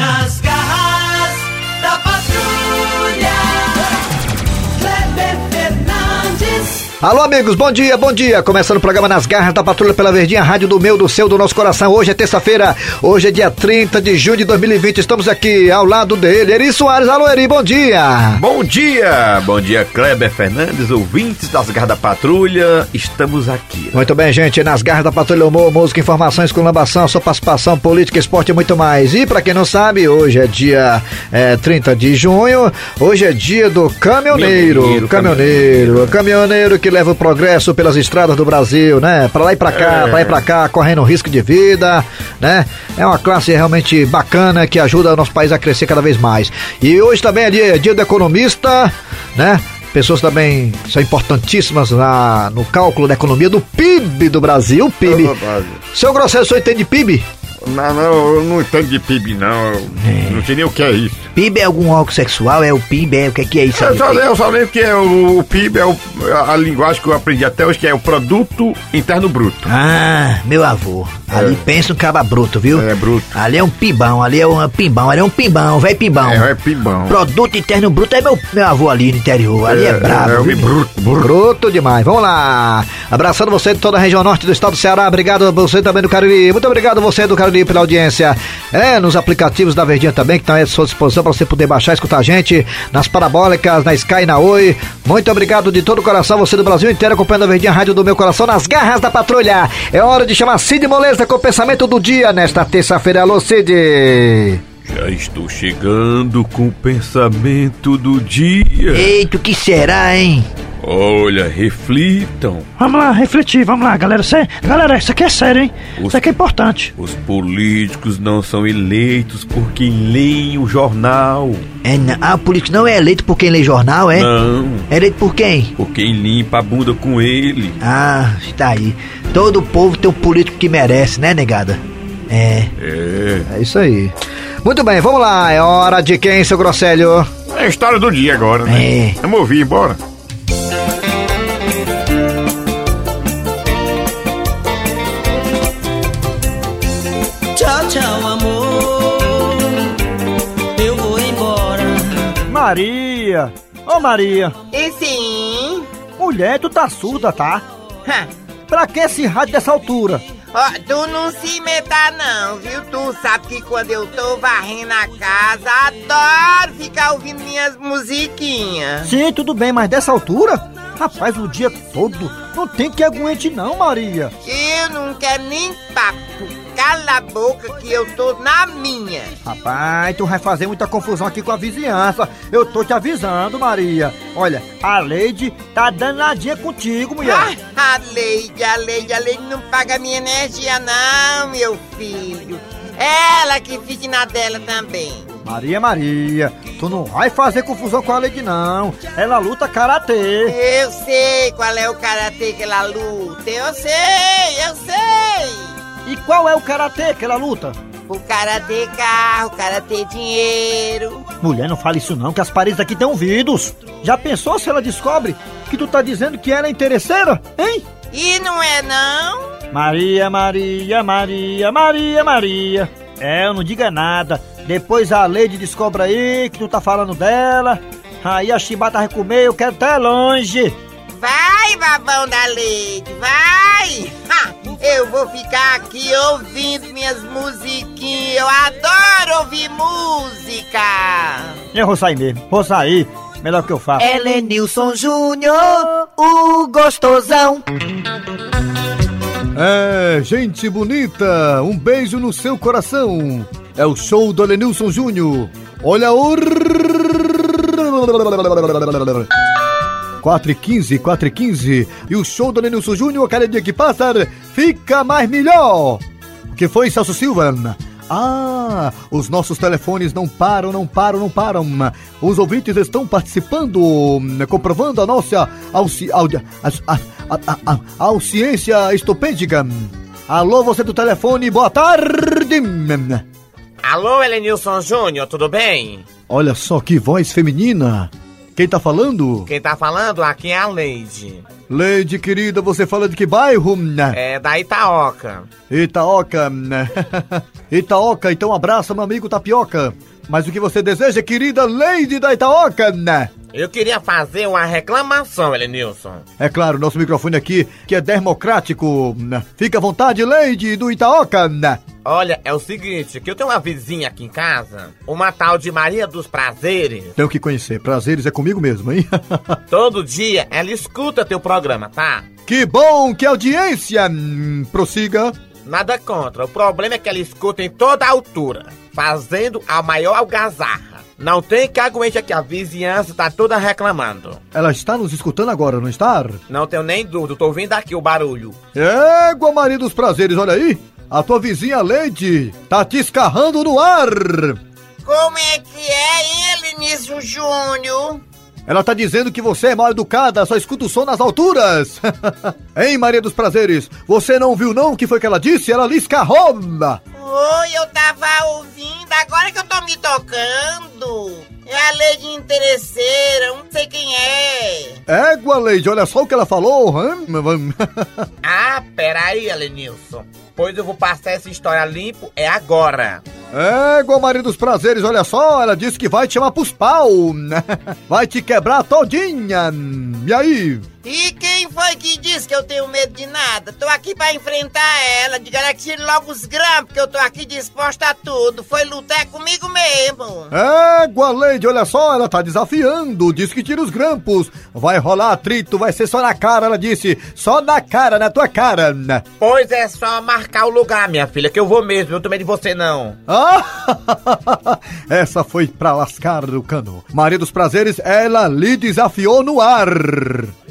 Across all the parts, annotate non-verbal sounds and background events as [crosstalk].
Nas Alô, amigos, bom dia, bom dia. Começando o programa Nas Garras da Patrulha pela Verdinha, rádio do meu, do seu, do nosso coração. Hoje é terça-feira, hoje é dia 30 de junho de 2020. Estamos aqui ao lado dele, Eri Soares. Alô, Eri, bom dia. Bom dia! Bom dia, Kleber Fernandes, ouvintes das Garras da Patrulha. Estamos aqui. Muito bem, gente. Nas Garras da Patrulha, humor, música, informações, colambação, sua participação, política, esporte e muito mais. E pra quem não sabe, hoje é dia é, 30 de junho. Hoje é dia do caminhoneiro. Caminhoneiro, Caminhoneiro. Caminhoneiro que leva o progresso pelas estradas do Brasil, né? Pra lá e pra cá, É. pra lá e pra cá, correndo risco de vida, né? É uma classe realmente bacana que ajuda o nosso país a crescer cada vez mais. E hoje também é dia, é dia do economista, né? Pessoas também são importantíssimas na, no cálculo da economia do PIB do Brasil, PIB. Seu Grosselho, o senhor entende de PIB? Não, não, eu não entendo de PIB, não. Eu Não sei nem o que é isso. PIB é algum órgão sexual? É o PIB? É o que é, que é isso? Eu só, eu só lembro que é o, o PIB é o- a linguagem que eu aprendi até hoje, que é o Produto Interno Bruto. Ah, meu avô. Ali pensa no caba bruto, viu? É, bruto. Ali é um pimbão, ali é um pimbão, ali é um pimbão, velho pimbão. É, é pibão. Produto interno bruto é meu, meu avô ali no interior. Ali é, brabo. É, o viu? bruto, bruto. Bruto demais. Vamos lá. Abraçando você de toda a região norte do estado do Ceará. Obrigado a você também do Cariri. Muito obrigado a você do Cariri pela audiência. É, nos aplicativos da Verdinha também, que estão à sua disposição para você poder baixar escutar a gente. Nas parabólicas, na Sky na Oi. Muito obrigado de todo o coração, você do Brasil inteiro acompanhando a Verdinha Rádio do meu coração nas garras da patrulha. É hora de chamar Cid Moleza com o pensamento do dia nesta terça-feira. Alô, Cid. Já estou chegando com o pensamento do dia. Eita, o que será, hein? Olha, reflitam. Vamos lá, refletir, vamos lá, galera. Cê, galera, isso aqui é sério, hein? Os- Isso aqui é importante. Os políticos não são eleitos por quem leem o jornal. É, não, ah, o político não é eleito por quem lê jornal, é? Não, É eleito por quem? por quem limpa a bunda com ele. Ah, está aí. Todo povo tem um político que merece, né, negada? É. É. É isso aí. Muito bem, vamos lá. É hora de quem, seu Grosselho? É a história do dia agora, né? É. Vamos ouvir, bora. Tchau, tchau, amor. Eu vou embora. Maria! Ô Maria! E sim. Mulher, tu tá surda, tá? Ha. Pra que esse rádio dessa altura? Ó, tu não se meta não, viu? Tu sabe que quando eu tô varrendo a casa, adoro ficar ouvindo minhas musiquinhas. Sim, tudo bem, mas dessa altura? Rapaz, o dia todo não tem que aguente não, Maria. Eu não quero nem papo. Cala a boca que eu tô na minha. Rapaz, tu vai fazer muita confusão aqui com a vizinhança. Eu tô te avisando, Maria. Olha, a Leide tá danadinha contigo, mulher. Ah, a Leide, a Leide, a Leide não paga minha energia não, meu filho. Ela que fique na dela também. Maria, Maria, tu não vai fazer confusão com a Leide, não. Ela luta karatê. Eu sei qual é o karatê que ela luta. Eu sei, eu sei. E qual é o karatê que ela luta? O karatê carro, o karatê dinheiro. Mulher, não fale isso não, que as paredes aqui têm ouvidos. Já pensou se ela descobre que tu tá dizendo que ela é interesseira, hein? E não é não? Maria, Maria, Maria, Maria, Maria. É, eu não diga nada. Depois a Leide descobre aí que tu tá falando dela. Aí a chibata vai comer, eu quero até longe. Vai, babão da Leide, vai! Ha! Eu vou ficar aqui ouvindo minhas musiquinhas. Eu adoro ouvir música. Eu vou sair mesmo, vou sair. Melhor que eu faço. Helenilson Júnior, o gostosão. É, gente bonita, um beijo no seu coração. É o show do Lenilson Júnior. Olha o. 4 e 15, 4 e 15. E o show do Lenilson Júnior, cada dia que passa, fica mais melhor. O que foi, Celso Silva? Ah, os nossos telefones não param, não param, não param. Os ouvintes estão participando, comprovando a nossa auci, audi, a, a, a, a, a, auciência estupêndica. Alô, você do telefone, boa tarde. Alô, Elenilson Júnior, tudo bem? Olha só que voz feminina. Quem tá falando? Quem tá falando aqui é a Leide. Leide, querida, você fala de que bairro? É da Itaoca. Itaoca. [laughs] Itaoca, então abraça meu amigo Tapioca. Mas o que você deseja, querida Leide da Itaoca? Eu queria fazer uma reclamação, Elenilson. É claro, nosso microfone aqui, que é democrático. Fica à vontade, Leide do Itaoca. Olha, é o seguinte, que eu tenho uma vizinha aqui em casa, uma tal de Maria dos Prazeres. Tenho que conhecer, prazeres é comigo mesmo, hein? [laughs] Todo dia ela escuta teu programa, tá? Que bom, que audiência! Hum, prossiga. Nada contra, o problema é que ela escuta em toda altura, fazendo a maior algazarra. Não tem que aguente aqui, a vizinhança tá toda reclamando. Ela está nos escutando agora, não está? Não tenho nem dúvida, tô ouvindo aqui o barulho. Égua, Maria dos Prazeres, olha aí! A tua vizinha Leide tá te escarrando no ar! Como é que é, hein, Elinício Júnior? Ela tá dizendo que você é mal educada, só escuta o som nas alturas. [laughs] hein, Maria dos Prazeres? Você não viu não o que foi que ela disse? Ela lhe escarrou! Oi, eu tava ouvindo, agora que eu tô me tocando. É a Leide Interesseira, não sei quem é. Égua, Leide, olha só o que ela falou. [laughs] ah, peraí, Alenilson. Pois eu vou passar essa história limpo, é agora. Égua, Maria dos Prazeres, olha só, ela disse que vai te chamar pros pau. [laughs] Vai te quebrar todinha. E aí? E quem foi que disse que eu tenho medo de nada? Tô aqui pra enfrentar ela. Diga ela que tire logo os grampos, que eu tô aqui disposta a tudo. Foi lutar comigo mesmo. Égua, Leide, olha só, ela tá desafiando. Diz que tira os grampos. Vai rolar atrito, vai ser só na cara, ela disse. Só na cara, na tua cara. Pois é só marcar o lugar, minha filha, que eu vou mesmo. Eu tô medo de você, não. Ah, [laughs] essa foi pra lascar o cano. Maria dos Prazeres, ela lhe desafiou no ar.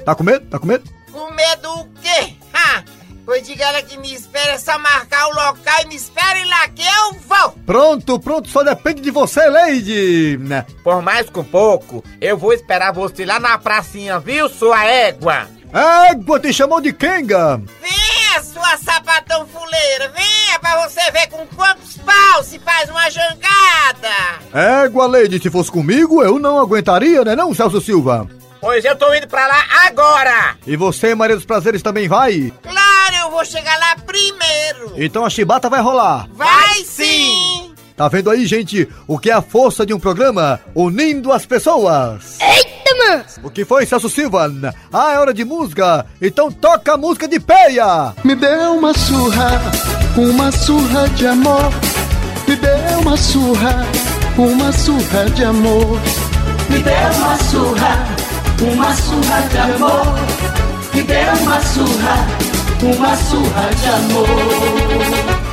Tá com medo? Tá com medo? Com medo o quê? Ha! Pois diga ela que me espera, é só marcar o local e me espere lá que eu vou! Pronto, pronto, só depende de você, Lady! Por mais que um pouco, eu vou esperar você lá na pracinha, viu, sua égua? Égua te chamou de Kenga! Venha, sua sapatão fuleira, venha pra você ver com quantos pau se faz uma jangada! Égua, Lady, se fosse comigo, eu não aguentaria, né não, Celso Silva? Pois eu tô indo pra lá agora! E você, Maria dos Prazeres, também vai? Claro, eu vou chegar lá primeiro! Então a chibata vai rolar! Vai sim! Tá vendo aí, gente, o que é a força de um programa unindo as pessoas? Eita, mano! O que foi, Celso Silva? Ah, é hora de música? Então toca a música de peia! Me deu uma surra, uma surra de amor. Me deu uma surra, uma surra de amor. Me deu uma surra uma surra de amor. Me deu uma surra, uma surra de amor.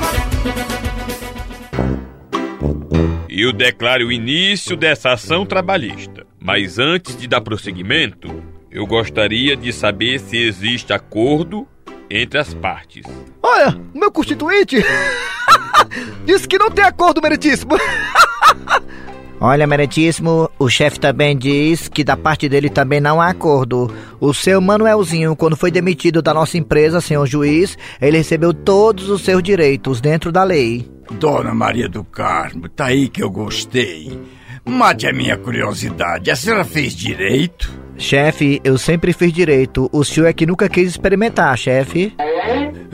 Eu declaro o início dessa ação trabalhista. Mas antes de dar prosseguimento, eu gostaria de saber se existe acordo entre as partes. Olha, meu constituinte [laughs] disse que não tem acordo, meritíssimo. [laughs] Olha, meritíssimo, o chefe também diz que da parte dele também não há acordo. O seu Manuelzinho, quando foi demitido da nossa empresa, senhor juiz, ele recebeu todos os seus direitos dentro da lei. Dona Maria do Carmo, tá aí que eu gostei. Mate a minha curiosidade, a senhora fez direito? Chefe, eu sempre fiz direito. O senhor é que nunca quis experimentar, chefe.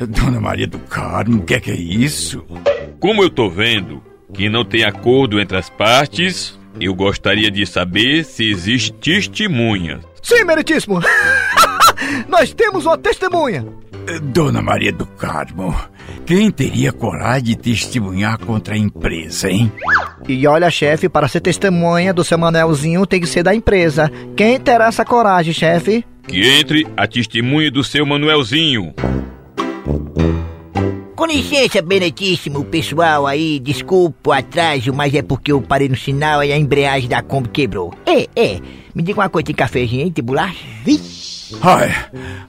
Dona Maria do Carmo, o que é que é isso? Como eu tô vendo, que não tem acordo entre as partes, eu gostaria de saber se existe testemunha. Sim, meritíssimo! [laughs] Nós temos uma testemunha! Dona Maria do Carmo, quem teria coragem de testemunhar contra a empresa, hein? E olha, chefe, para ser testemunha do seu Manelzinho tem que ser da empresa. Quem terá essa coragem, chefe? Que entre a testemunha do seu Manuelzinho. Com licença, Benetíssimo, pessoal aí, desculpa o atraso, mas é porque eu parei no sinal e a embreagem da Kombi quebrou. É, é, me diga uma coisa, tem cafezinho aí, tem bolacha? Vixe. Ai,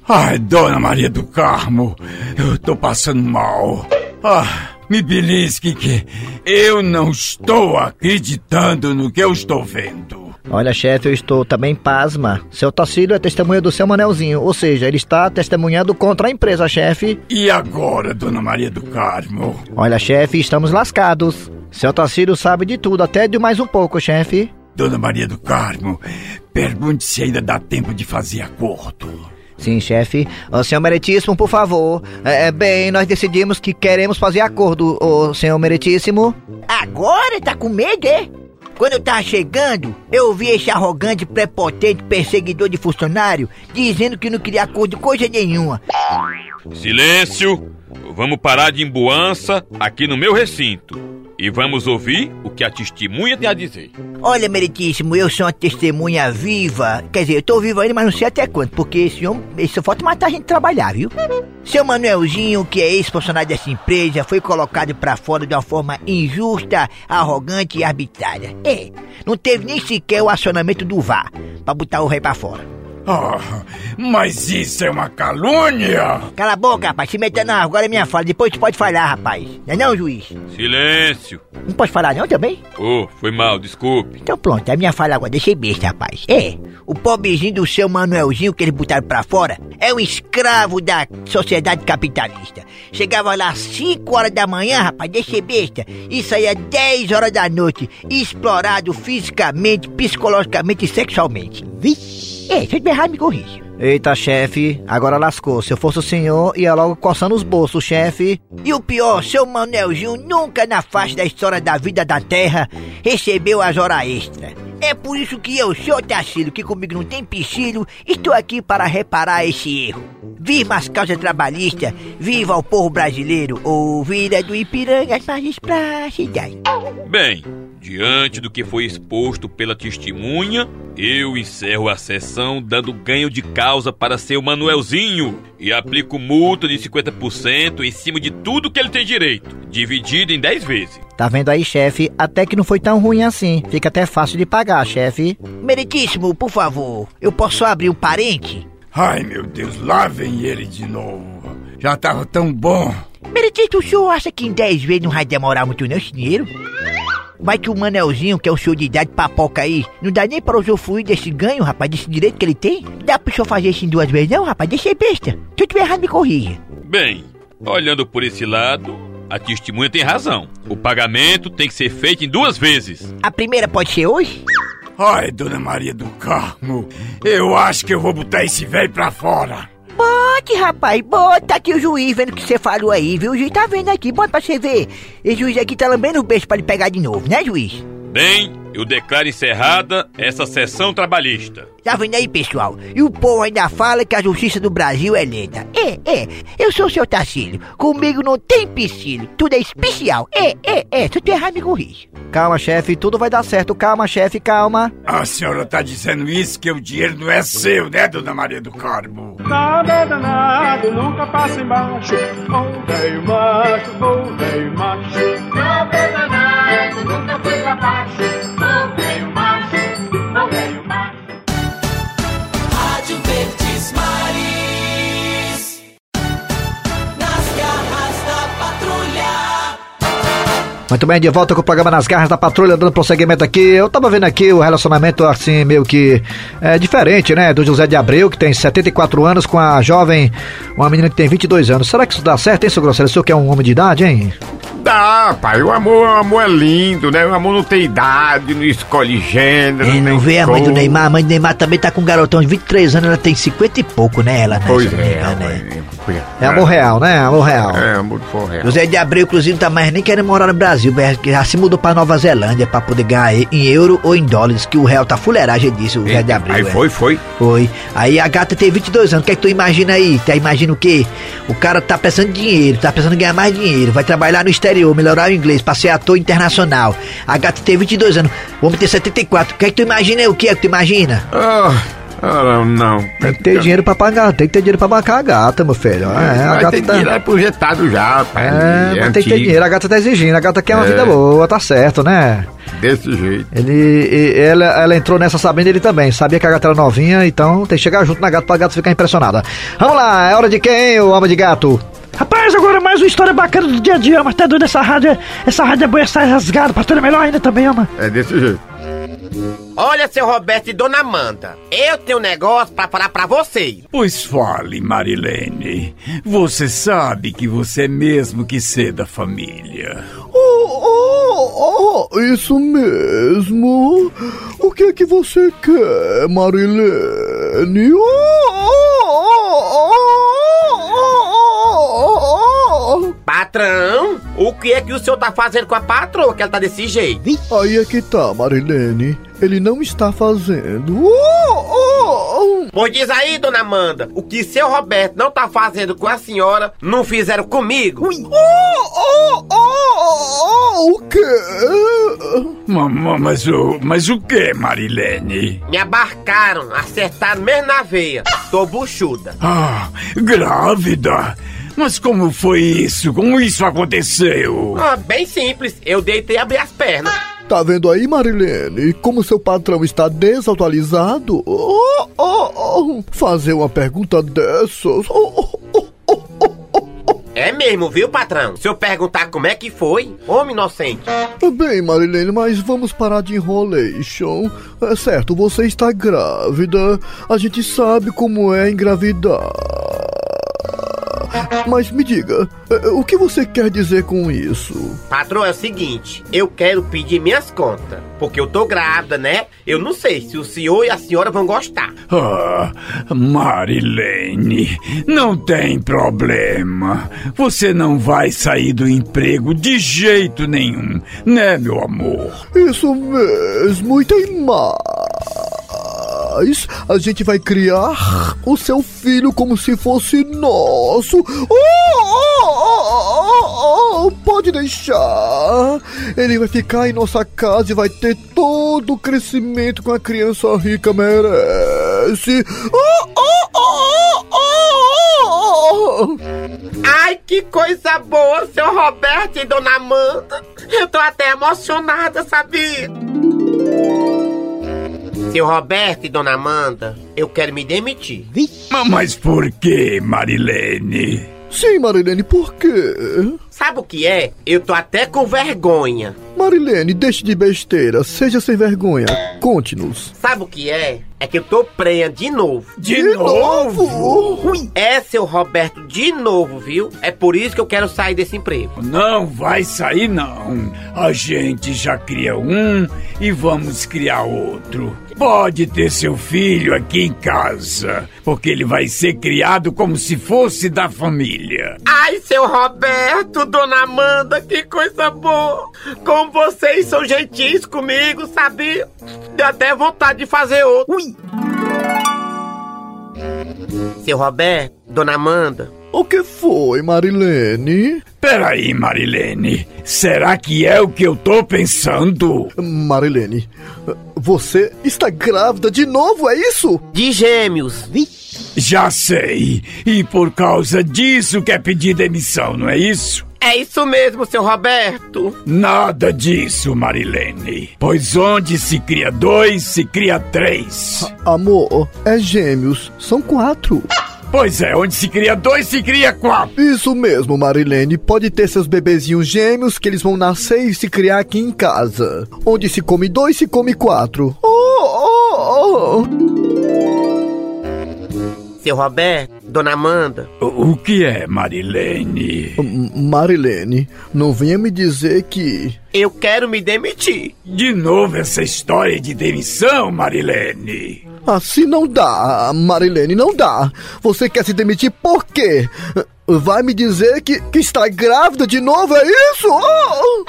ai, Dona Maria do Carmo, eu tô passando mal. Ah, me belisque que eu não estou acreditando no que eu estou vendo. Olha, chefe, eu estou também pasma. Seu Tacílio é testemunha do seu Manelzinho, ou seja, ele está testemunhando contra a empresa, chefe. E agora, Dona Maria do Carmo? Olha, chefe, estamos lascados. Seu Tacílio sabe de tudo, até de mais um pouco, chefe. Dona Maria do Carmo, pergunte se ainda dá tempo de fazer acordo. Sim, chefe. Ô, senhor Meritíssimo, por favor. É, bem, nós decidimos que queremos fazer acordo, ô, senhor Meritíssimo. Agora tá com medo, é? Quando eu tava chegando, eu vi esse arrogante, prepotente perseguidor de funcionário dizendo que não queria acordo coisa nenhuma. Silêncio! Vamos parar de emboança aqui no meu recinto. E vamos ouvir o que a testemunha tem a dizer. Olha, meritíssimo, eu sou uma testemunha viva. Quer dizer, eu tô vivo ainda, mas não sei até quanto, porque esse homem, só falta matar a gente trabalhar, viu? Seu Manuelzinho, que é ex-funcionário dessa empresa, foi colocado pra fora de uma forma injusta, arrogante e arbitrária. É, não teve nem sequer o acionamento do VAR pra botar o rei pra fora. Ah, mas isso é uma calúnia! Cala a boca, rapaz, se meta não, agora é minha fala, depois tu pode falar, rapaz. Não é não, juiz? Silêncio! Não pode falar não também? Oh, foi mal, desculpe. Então pronto, é minha fala agora, deixei besta, rapaz. É, o pobrezinho do seu Manuelzinho que eles botaram pra fora é um escravo da sociedade capitalista. Chegava lá às 5 horas da manhã, rapaz, deixei besta, e saía 10 horas da noite, explorado fisicamente, psicologicamente e sexualmente. Vixe! É, se eu errado, me corrija. Eita, chefe, agora lascou. Se eu fosse o senhor, ia logo coçando os bolsos, chefe. E o pior, seu Manelzinho nunca na face da história da vida da Terra recebeu as horas extras. É por isso que eu, seu Tacílio, que comigo não tem piscílio, estou aqui para reparar esse erro. Viva as causas trabalhistas, viva o povo brasileiro, ou Vila do Ipiranga, as margens plácidas. Bem, diante do que foi exposto pela testemunha, eu encerro a sessão dando ganho de causa para seu Manuelzinho e aplico multa de 50% em cima de tudo que ele tem direito, dividido em 10 vezes. Tá vendo aí, chefe? Até que não foi tão ruim assim. Fica até fácil de pagar, chefe. Meritíssimo, por favor, eu posso abrir um parente? Ai, meu Deus, lá vem ele de novo. Já tava tão bom. Meritíssimo, o senhor acha que em 10 vezes não vai demorar muito não esse dinheiro? Vai que o Manelzinho, que é o senhor de idade papoca aí, não dá nem pra usufruir desse ganho, rapaz, desse direito que ele tem? Dá pro senhor fazer isso em duas vezes não, rapaz? Deixei besta. Se eu tiver errado, me corrija. Bem, olhando por esse lado, a testemunha tem razão. O pagamento tem que ser feito em duas vezes. A primeira pode ser hoje? Ai, Dona Maria do Carmo, eu acho que eu vou botar esse velho pra fora. Bote, rapaz, bota aqui o juiz vendo o que você falou aí, viu? O juiz tá vendo aqui, bota pra você ver. Esse juiz aqui tá lambendo o beijo pra ele pegar de novo, né, juiz? Bem, eu declaro encerrada essa sessão trabalhista. Tá vendo aí, pessoal? E o povo ainda fala que a justiça do Brasil é lenta. É, é, eu sou o seu Tacílio. Comigo não tem piscílio, tudo é especial. É, é, é, se eu tô errado, me corrija. Calma, chefe, tudo vai dar certo. Calma, chefe, calma. A senhora tá dizendo isso que o dinheiro não é seu, né, Dona Maria do Carmo? Nada danado, nunca passa embaixo. Bom velho macho, bom Muito bem, de volta com o programa Nas Garras da Patrulha, dando prosseguimento aqui. Eu tava vendo aqui o relacionamento, assim, meio que é, diferente, né? Do José de Abreu, que tem 74 anos, com a jovem, uma menina que tem 22 anos. Será que isso dá certo, hein, seu Grosselho? O senhor que é um homem de idade, hein? Dá, pai. O amor, o amor é lindo, né? O amor não tem idade, não escolhe gênero. É, não vê a mãe do. Neymar? A mãe do Neymar também tá com um garotão de 23 anos, ela tem 50 e pouco, né? Ela, né? Pois não me é, né? É amor real, né? Amor real. É, amor real. José de Abreu, inclusive, não tá mais nem querendo morar no Brasil, mas já se mudou pra Nova Zelândia pra poder ganhar em euro ou em dólares, que o real tá fuleiragem disso, o José de Abreu. Aí é. foi, foi. Foi. Aí a gata tem 22 anos. O que é que tu imagina aí? Tu imagina o quê? O cara tá precisando de dinheiro, tá precisando ganhar mais dinheiro, vai trabalhar no exterior, melhorar o inglês, pra ser ator internacional. A gata tem 22 anos, o homem tem 74. O que é que tu imagina? O que é que tu imagina? Ah, ah, não, não. Tem que ter dinheiro pra pagar, tem que ter dinheiro pra bancar a gata, meu filho. É, a gata ter tá. dinheiro é projetado já, pai. É, É mas tem que ter dinheiro, a gata tá exigindo, a gata quer uma É. vida boa, tá certo, né? Desse jeito. Ele, ela, ela entrou nessa sabendo ele também, sabia que a gata era novinha, então tem que chegar junto na gata pra gata ficar impressionada. Vamos lá, é hora de quem, o homem de gato? Rapaz, agora mais uma história bacana do dia a dia, mas tá doido essa rádio, essa rádio é boa, essa rasgada, pastor é melhor ainda também, mano. É desse jeito. Olha, seu Roberto e dona Amanda, eu tenho um negócio pra falar pra vocês. Pois fale, Marilene. Você sabe que você é mesmo que ser da família. Oh, oh, oh, isso mesmo. O que é que você quer, Marilene? Oh, oh, Patrão, o que é que o senhor tá fazendo com a patroa que ela tá desse jeito? Aí é que tá, Marilene. Ele não está fazendo. Oh, oh, oh. Pois diz aí, dona Amanda, o que seu Roberto não tá fazendo com a senhora, não fizeram comigo. Oh, oh, oh, oh, o quê? Ma- ma- Mas, o, mas o que, Marilene? Me abarcaram, acertaram mesmo na veia. Tô buchuda. Ah, grávida? Mas como foi isso? Como isso aconteceu? Ah, bem simples, eu deitei e abri as pernas. Tá vendo aí, Marilene? Como seu patrão está desatualizado? Oh, oh, oh. Fazer uma pergunta dessas. Oh, oh, É mesmo, viu, patrão? Se eu perguntar como é que foi, homem inocente. oh. Bem, Marilene, mas vamos parar de enrolation. É certo, você está grávida. A gente sabe como é engravidar. Mas me diga, eh, o que você quer dizer com isso? Patrão, é o seguinte, eu quero pedir minhas contas. Porque eu tô grávida, né? Eu não sei se o senhor e a senhora vão gostar. Ah, Marilene, não tem problema. Você não vai sair do emprego de jeito nenhum, né, meu amor? Isso mesmo, e tem mais. A gente vai criar o seu filho como se fosse nosso. Oh, oh, oh, oh, oh, pode deixar. Ele vai ficar em nossa casa e vai ter todo o crescimento que uma criança rica merece. Oh. Ai, que coisa boa, seu Roberto e dona Amanda. Eu tô até emocionada, sabia? Seu Roberto e dona Amanda, eu quero me demitir. Ma- Mas por que, Marilene? Sim, Marilene, por quê? Sabe o que é? Eu tô até com vergonha. Marilene, deixe de besteira, seja sem vergonha. Conte-nos. Sabe o que é? É que eu tô prenha de novo. De, novo? É, seu Roberto, de novo, viu? É por isso que eu quero sair desse emprego. Não vai sair, não. A gente já cria um e vamos criar outro. Pode ter seu filho aqui em casa, porque ele vai ser criado como se fosse da família. Ai, seu Roberto, dona Amanda, que coisa boa! Como vocês são gentis comigo, sabia? Deu até vontade de fazer outro. Seu Roberto, dona Amanda, O que foi, Marilene? Peraí, Marilene. Será que é o que eu tô pensando? Marilene, você está grávida de novo, é isso? de gêmeos. Já sei. E por causa disso quer pedir demissão, não é isso? É isso mesmo, seu Roberto. Nada disso, Marilene. Pois onde se cria dois, se cria três. Amor, é gêmeos, são quatro. Pois é, onde se cria dois, se cria quatro. Isso mesmo, Marilene. Pode ter seus bebezinhos gêmeos que eles vão nascer e se criar aqui em casa. Onde se come dois, se come quatro. Oh, oh, oh. Seu Roberto, dona Amanda, O o que é, Marilene? M- Marilene, não venha me dizer que. eu quero me demitir. De novo essa história de demissão, Marilene. Assim não dá, Marilene, não dá. Você quer se demitir por quê? Vai me dizer que, que está grávida de novo, é isso? Oh!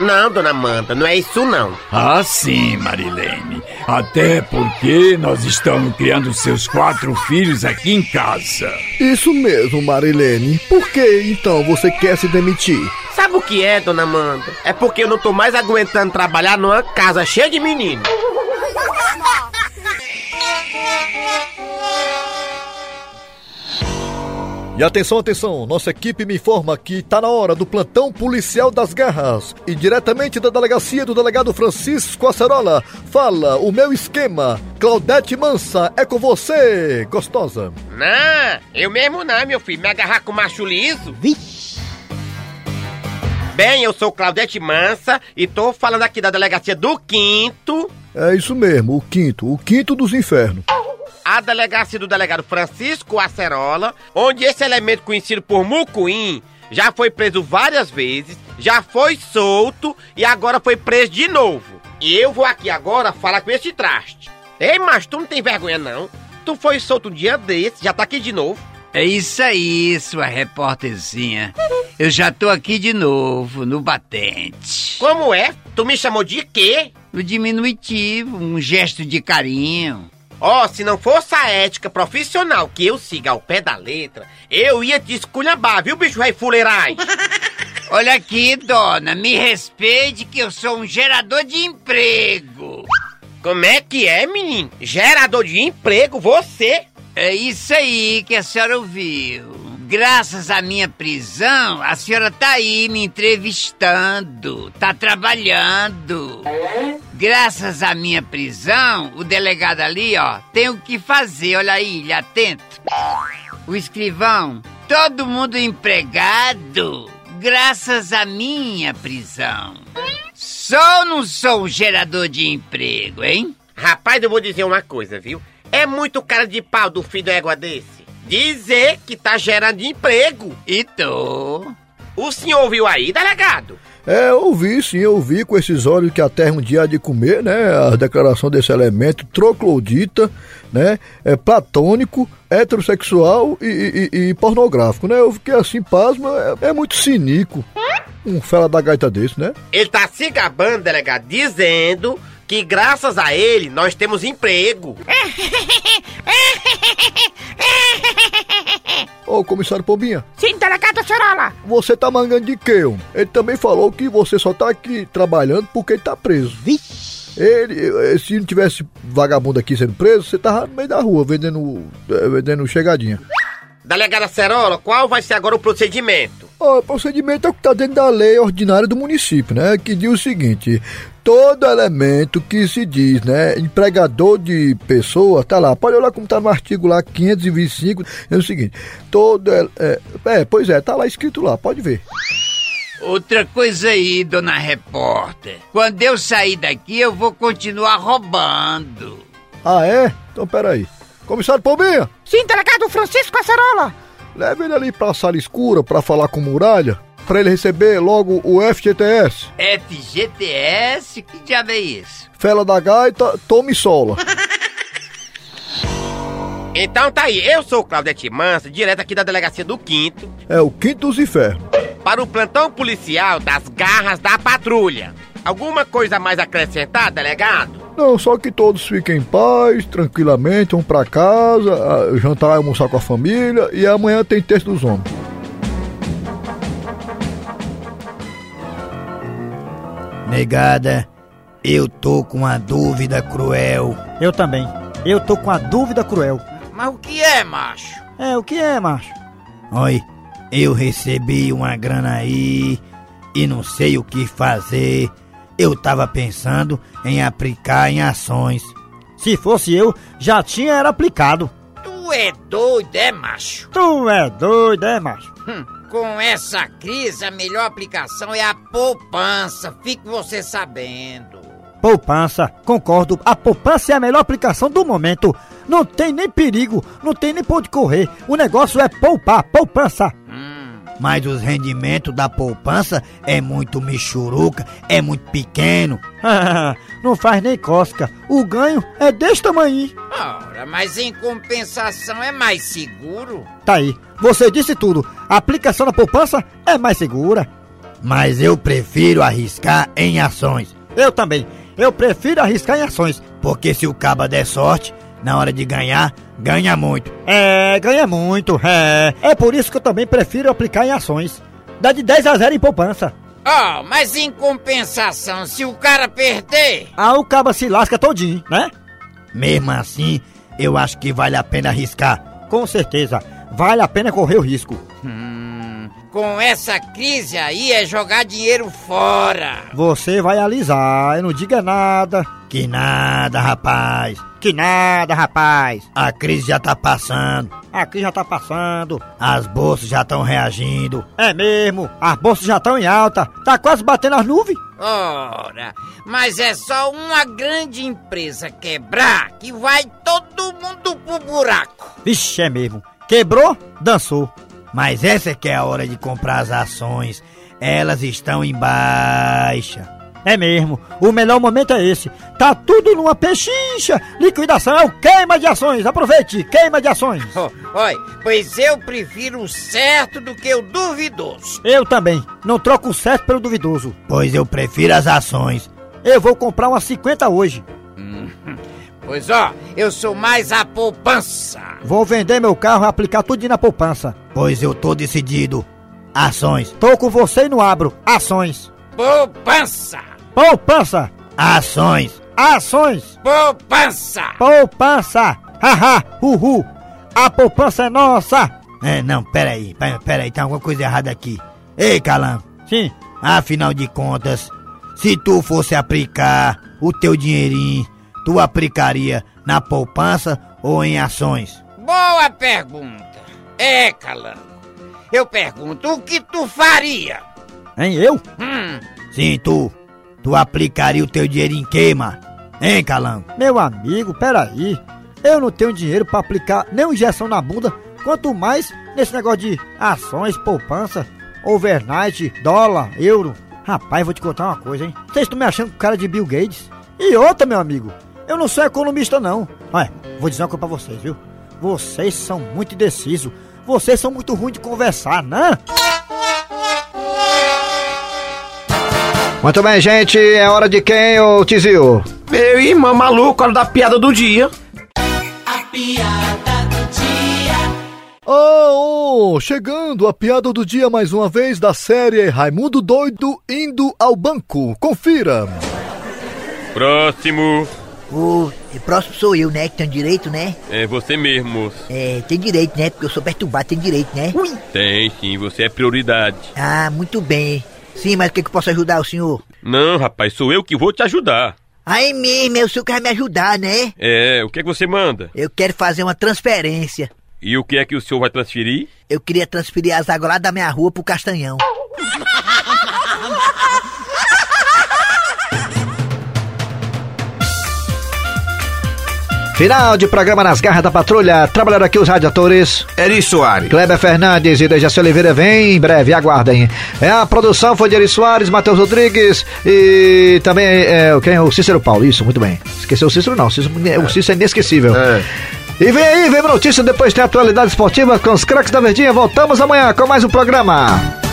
Não, dona Amanda, não é isso não. Ah, sim, Marilene. Até porque nós estamos criando seus quatro filhos aqui em casa. Isso mesmo, Marilene. Por que então você quer se demitir? Sabe o que é, dona Amanda? É porque eu não tô mais aguentando trabalhar numa casa cheia de meninos. E atenção, atenção, nossa equipe me informa que tá na hora do plantão policial das garras. E diretamente da delegacia do delegado Francisco Acerola, fala o meu esquema. Claudete Mansa, é com você, gostosa. Não, eu mesmo não, meu filho. Me agarrar com macho liso. Bem, eu sou Claudete Mansa e tô falando aqui da delegacia do Quinto. É isso mesmo, o quinto, o quinto dos infernos. A delegacia do delegado Francisco Acerola, onde esse elemento conhecido por Mucuim já foi preso várias vezes, já foi solto e agora foi preso de novo. E eu vou aqui agora falar com esse traste. Ei, mas tu não tem vergonha não? Tu foi solto um dia desse, já tá aqui de novo. É isso aí, sua repórterzinha. Eu já tô aqui de novo, no batente. Como é? Tu me chamou de quê? No diminutivo, um gesto de carinho. Ó, se não fosse a ética profissional que eu siga ao pé da letra, eu ia te esculhambar, viu, bicho rei fuleirai? [laughs] Olha aqui, dona, me respeite que eu sou um gerador de emprego. Como é que é, menino? Gerador de emprego, você? É isso aí que a senhora ouviu. Graças à minha prisão, a senhora tá aí me entrevistando, tá trabalhando. Graças à minha prisão, o delegado ali, ó, tem o que fazer, olha aí, ele atento. O escrivão, todo mundo empregado, graças à minha prisão. Sou ou não sou um gerador de emprego, hein? Rapaz, eu vou dizer uma coisa, viu? É muito cara de pau do filho do égua desse. Dizer que tá gerando emprego. E tô. O senhor ouviu aí, delegado? É, eu ouvi sim, ouvi com esses olhos que a terra um dia há de comer, né? A declaração desse elemento troclodita, né? É platônico, heterossexual e, e- e pornográfico, né? Eu fiquei assim, pasmo, é, é muito cínico. Um fela da gaita desse, né? Ele tá se gabando, delegado, dizendo que graças a ele nós temos emprego. Ô, comissário Pombinha, Sim, delegado Cerola. você tá mangando de quê, homem? Ele também falou que você só tá aqui trabalhando porque ele tá preso. Ele, eh, se não tivesse vagabundo aqui sendo preso, você tava no meio da rua vendendo, eh, vendendo chegadinha. Delegada Cerola, qual vai ser agora o procedimento? Ó, o procedimento é o que está dentro da lei ordinária do município, né? Que diz o seguinte: todo elemento que se diz, né, empregador de pessoa, tá lá, pode olhar como tá no artigo lá 525, é o seguinte: todo. É, é, é, pois é, tá lá escrito lá, pode ver. Outra coisa aí, dona repórter. Quando eu sair daqui, eu vou continuar roubando. Ah, é? Então peraí. Comissário Pombinha, Sim, delegado Francisco Acerola. leve ele ali pra sala escura pra falar com muralha, pra ele receber logo o FGTS. FGTS? Que diabo é isso? Fela da gaita, tome sola. [laughs] Então tá aí, eu sou o Claudete Mansa, direto aqui da delegacia do Quinto, É o quinto dos infernos. para o plantão policial das garras da patrulha. Alguma coisa mais acrescentar, delegado? Não, só que todos fiquem em paz, tranquilamente, vão pra casa, jantar e almoçar com a família e amanhã tem texto dos homens. Negada, eu tô com uma dúvida cruel. Eu também. Eu tô com a dúvida cruel. Mas o que é, macho? É, o que é, macho? Oi, eu recebi uma grana aí e não sei o que fazer. Eu tava pensando em aplicar em ações. Se fosse eu, já tinha era aplicado. Tu é doido, é, macho? Tu é doido, é, macho? Hum, com essa crise, a melhor aplicação é a poupança. Fique você sabendo. Poupança, concordo. A poupança é a melhor aplicação do momento. Não tem nem perigo, não tem nem onde correr. O negócio é poupar, poupança. Mas os rendimentos da poupança é muito michuruca, é muito pequeno. [laughs] não faz nem cosca. O ganho é desse tamanho. Ora, mas em compensação é mais seguro. Tá aí. Você disse tudo. A aplicação da poupança é mais segura. Mas eu prefiro arriscar em ações. Eu também. Eu prefiro arriscar em ações. Porque se o caba der sorte, na hora de ganhar, ganha muito. É, ganha muito, é. É por isso que eu também prefiro aplicar em ações. Dá de 10 a 0 em poupança. Oh, mas em compensação, se o cara perder. Ah, o caba se lasca todinho, né? Mesmo assim, eu acho que vale a pena arriscar. Com certeza, vale a pena correr o risco. Hum, com essa crise aí é jogar dinheiro fora. Você vai alisar, eu não diga nada. Que nada, rapaz. Que nada, rapaz. A crise já tá passando. Aqui já tá passando. As bolsas já estão reagindo. É mesmo, as bolsas já estão em alta. Tá quase batendo as nuvens. Ora, mas é só uma grande empresa quebrar que vai todo mundo pro buraco. Vixe, é mesmo. Quebrou, dançou. Mas essa é que é a hora de comprar as ações. Elas estão em baixa. É mesmo, o melhor momento é esse. Tá tudo numa pechincha. Liquidação é o queima de ações. Aproveite, queima de ações. Oh, [laughs] oi, pois eu prefiro o certo do que o duvidoso. Eu também. Não troco o certo pelo duvidoso. Pois eu prefiro as ações. Eu vou comprar umas 50 hoje. Pois ó, eu sou mais a poupança. Vou vender meu carro e aplicar tudo na poupança. Pois eu tô decidido. Ações. Tô com você e não abro. Ações. Poupança. Poupança. Ações. Ações. Poupança. Poupança. Haha, uhul. A poupança é nossa. É, não, peraí, peraí, tem alguma coisa errada aqui. Ei, Calango. Sim. Afinal de contas, se tu fosse aplicar o teu dinheirinho, tu aplicaria na poupança ou em ações? Boa pergunta. É, Calango. Eu pergunto, o que tu faria? Hein, eu? Hum, Sim, tu. Tu aplicaria o teu dinheiro em queima? Hein, Calango? Meu amigo, peraí. Eu não tenho dinheiro pra aplicar nem injeção na bunda, quanto mais nesse negócio de ações, poupança, overnight, dólar, euro. Rapaz, vou te contar uma coisa, hein? Vocês estão me achando com cara de Bill Gates? E outra, meu amigo, eu não sou economista, não. Olha, vou dizer uma coisa pra vocês, viu? Vocês são muito indecisos. Vocês são muito ruins de conversar, né? Muito bem, gente. É hora de quem, ô Tizio? Meu irmão maluco, hora da piada do dia. A piada do dia. Oh, oh, chegando a piada do dia mais uma vez da série Raimundo Doido indo ao banco. Confira. Próximo. O próximo sou eu, né? Que tenho direito, né? É você mesmo, moço. É, tem direito, né? Porque eu sou perturbado, tem direito, né? Tem sim, você é prioridade. Ah, muito bem. Sim, mas o que, que eu posso ajudar o senhor? Não, rapaz, sou eu que vou te ajudar. Aí mesmo, é o senhor quer me ajudar, né? É, o que é que você manda? Eu quero fazer uma transferência. E o que é que o senhor vai transferir? Eu queria transferir as águas lá da minha rua pro Castanhão. Final de programa nas garras da patrulha. Trabalharam aqui os radiadores. Eri Soares. Kleber Fernandes e Dejaci Oliveira vem em breve, aguardem. É, a produção foi de Eri Soares, Matheus Rodrigues e também é, quem é o Cícero Paulo. Isso, muito bem. Esqueceu o Cícero não, o Cícero, o Cícero é inesquecível. É. E vem aí, vem notícia, depois tem atualidade esportiva com os craques da Verdinha. Voltamos amanhã com mais um programa.